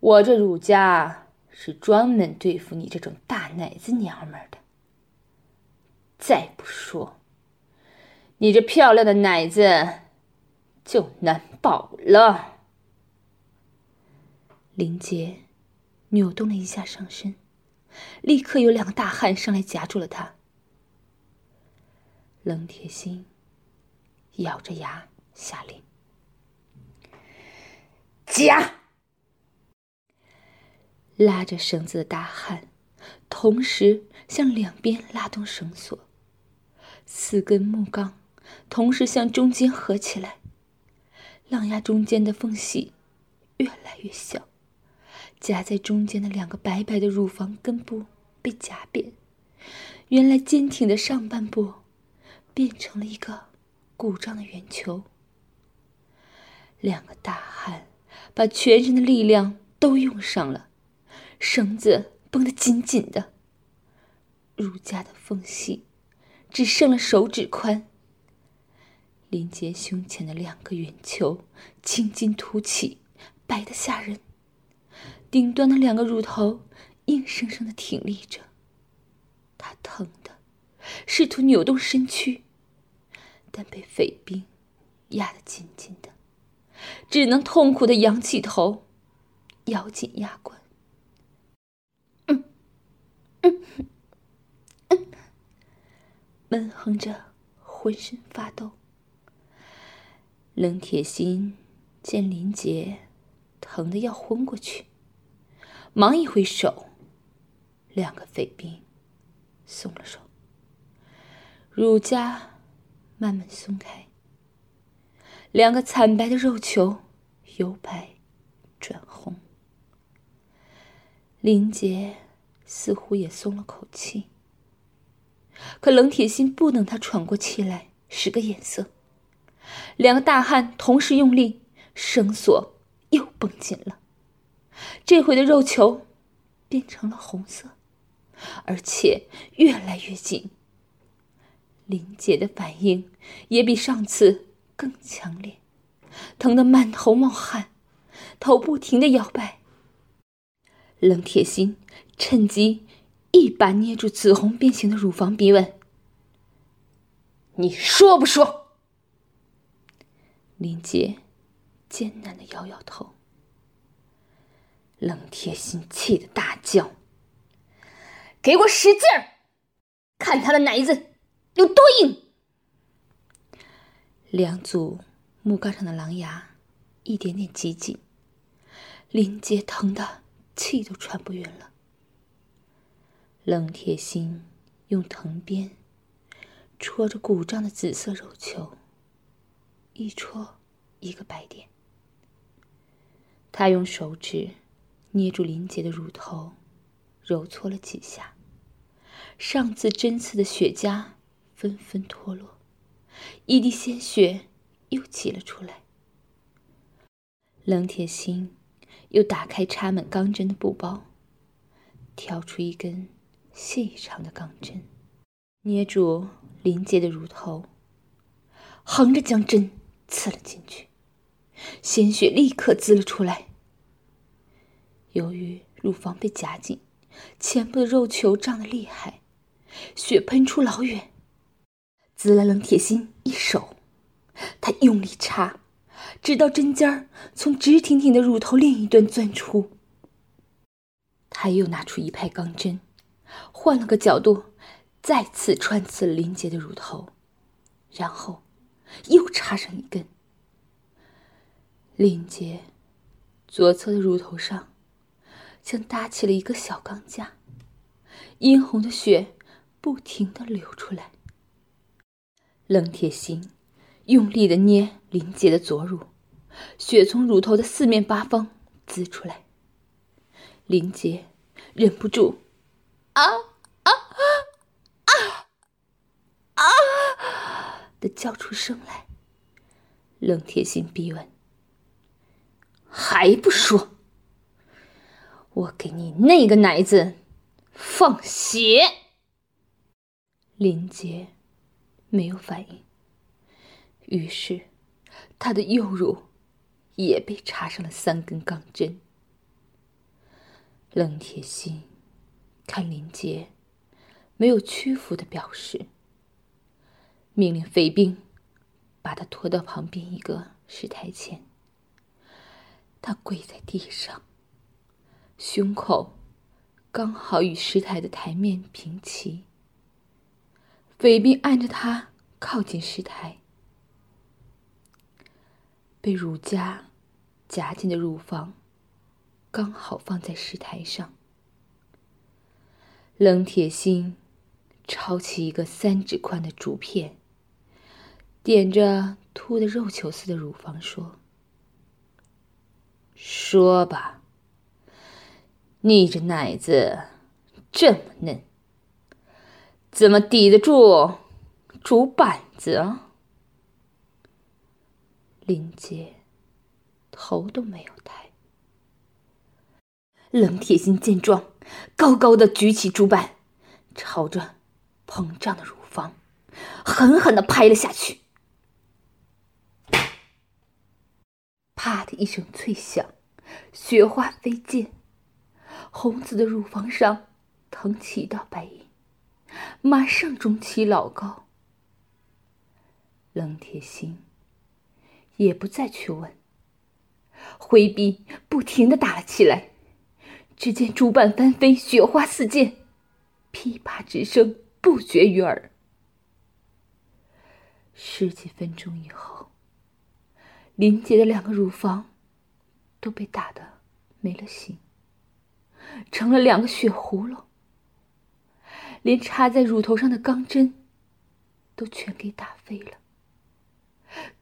我这儒家是专门对付你这种大奶子娘们的。再不说，你这漂亮的奶子就难保了。林杰扭动了一下上身，立刻有两个大汉上来夹住了他。冷铁心咬着牙下令：“夹！”拉着绳子的大汉同时向两边拉动绳索，四根木杠同时向中间合起来，浪牙中间的缝隙越来越小。夹在中间的两个白白的乳房根部被夹扁，原来坚挺的上半部变成了一个鼓胀的圆球。两个大汉把全身的力量都用上了，绳子绷得紧紧的，乳夹的缝隙只剩了手指宽。林杰胸前的两个圆球青筋凸起，白得吓人。顶端的两个乳头硬生生的挺立着，他疼的试图扭动身躯，但被匪兵压得紧紧的，只能痛苦的仰起头，咬紧牙关，嗯嗯，闷哼着，浑身发抖。冷铁心见林杰疼得要昏过去。忙一挥手，两个匪兵松了手，乳夹慢慢松开，两个惨白的肉球由白转红。林杰似乎也松了口气，可冷铁心不等他喘过气来，使个眼色，两个大汉同时用力，绳索又绷紧了。这回的肉球变成了红色，而且越来越紧。林姐的反应也比上次更强烈，疼得满头冒汗，头不停的摇摆。冷铁心趁机一把捏住紫红变形的乳房，逼问：“你说不说？”林杰艰难的摇摇头。冷铁心气得大叫：“给我使劲儿，看他的奶子有多硬！”两组木杠上的狼牙一点点挤紧，林杰疼的气都喘不匀了。冷铁心用藤鞭戳着鼓胀的紫色肉球，一戳一个白点。他用手指。捏住林杰的乳头，揉搓了几下，上次针刺的血痂纷纷脱落，一滴鲜血又挤了出来。冷铁心又打开插满钢针的布包，挑出一根细长的钢针，捏住林杰的乳头，横着将针刺了进去，鲜血立刻滋了出来。由于乳房被夹紧，前部的肉球胀得厉害，血喷出老远，滋了冷铁心一手。他用力插，直到针尖儿从直挺挺的乳头另一端钻出。他又拿出一排钢针，换了个角度，再次穿刺林杰的乳头，然后又插上一根。林杰左侧的乳头上。像搭起了一个小钢架，殷红的血不停的流出来。冷铁心用力的捏林杰的左乳，血从乳头的四面八方滋出来。林杰忍不住，啊啊啊啊的叫出声来。冷铁心逼问：“还不说？”我给你那个奶子放血。林杰没有反应，于是他的右乳也被插上了三根钢针。冷铁心看林杰没有屈服的表示，命令匪兵把他拖到旁边一个石台前。他跪在地上，胸口刚好与石台的台面平齐。匪兵按着他靠近石台，被乳夹夹紧的乳房刚好放在石台上。冷铁心抄起一个三指宽的竹片，点着凸的肉球似的乳房说：“说吧，你这奶子这么嫩，怎么抵得住竹板子啊？”林杰头都没有抬。冷铁心见状。高高的举起竹板，朝着膨胀的乳房狠狠的拍了下去。啪的一声脆响，雪花飞溅，红紫的乳房上腾起一道白印，马上肿起老高。冷铁心也不再去问，挥臂不停的打了起来。只见竹板翻飞，雪花四溅，噼啪之声不绝于耳。十几分钟以后，林杰的两个乳房都被打得没了形，成了两个血葫芦，连插在乳头上的钢针都全给打飞了。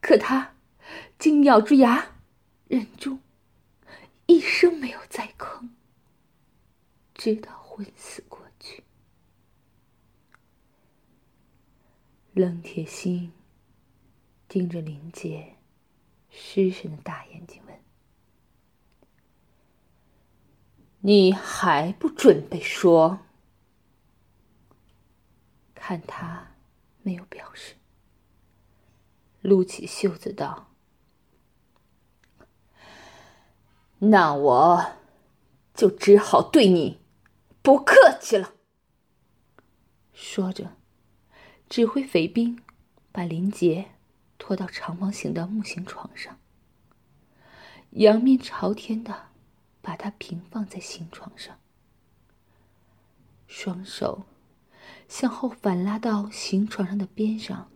可他竟咬住牙，忍住，一声没有再吭。直到昏死过去，冷铁心盯着林杰失神的大眼睛问：“你还不准备说？”看他没有表示，撸起袖子道：“那我就只好对你。”不客气了。说着，指挥匪兵把林杰拖到长方形的木形床上，仰面朝天的把他平放在刑床上，双手向后反拉到刑床上的边上，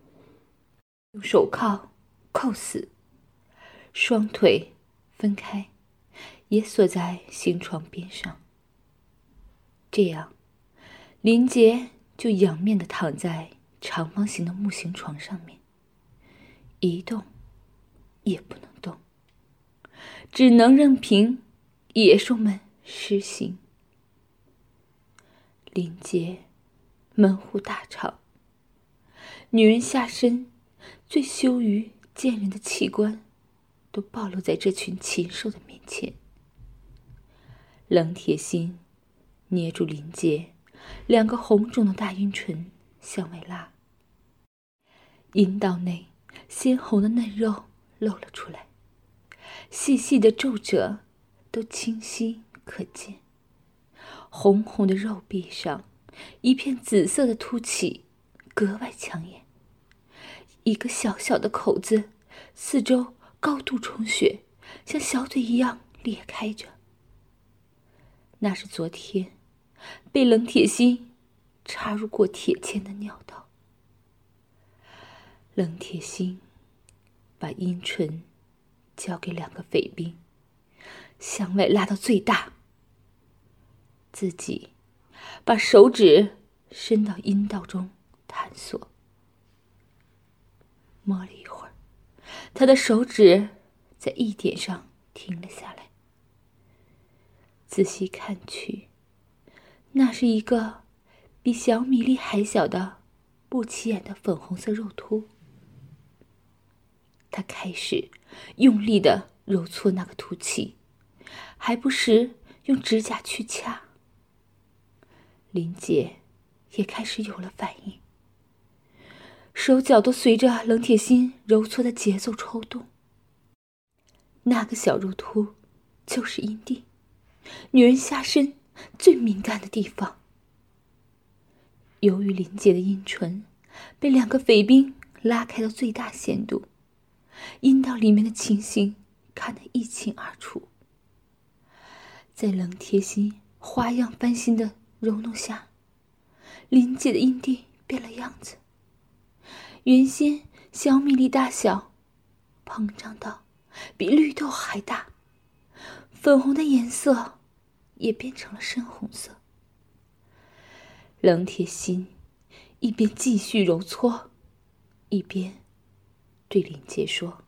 用手铐扣死，双腿分开，也锁在刑床边上。这样，林杰就仰面的躺在长方形的木型床上面，一动也不能动，只能任凭野兽们施行。林杰门户大敞，女人下身最羞于见人的器官，都暴露在这群禽兽的面前。冷铁心。捏住林杰两个红肿的大阴唇向外拉，阴道内鲜红的嫩肉露了出来，细细的皱褶都清晰可见。红红的肉壁上一片紫色的凸起，格外抢眼。一个小小的口子，四周高度充血，像小嘴一样裂开着。那是昨天。被冷铁心插入过铁签的尿道，冷铁心把阴唇交给两个匪兵，向外拉到最大，自己把手指伸到阴道中探索，摸了一会儿，他的手指在一点上停了下来，仔细看去。那是一个比小米粒还小的、不起眼的粉红色肉凸。他开始用力的揉搓那个凸起，还不时用指甲去掐。林杰也开始有了反应，手脚都随着冷铁心揉搓的节奏抽动。那个小肉凸就是阴蒂，女人下身。最敏感的地方。由于林姐的阴唇被两个匪兵拉开到最大限度，阴道里面的情形看得一清二楚。在冷贴心、花样翻新的揉弄下，林姐的阴蒂变了样子。原先小米粒大小，膨胀到比绿豆还大，粉红的颜色也变成了深红色。冷铁心一边继续揉搓，一边对林杰说：“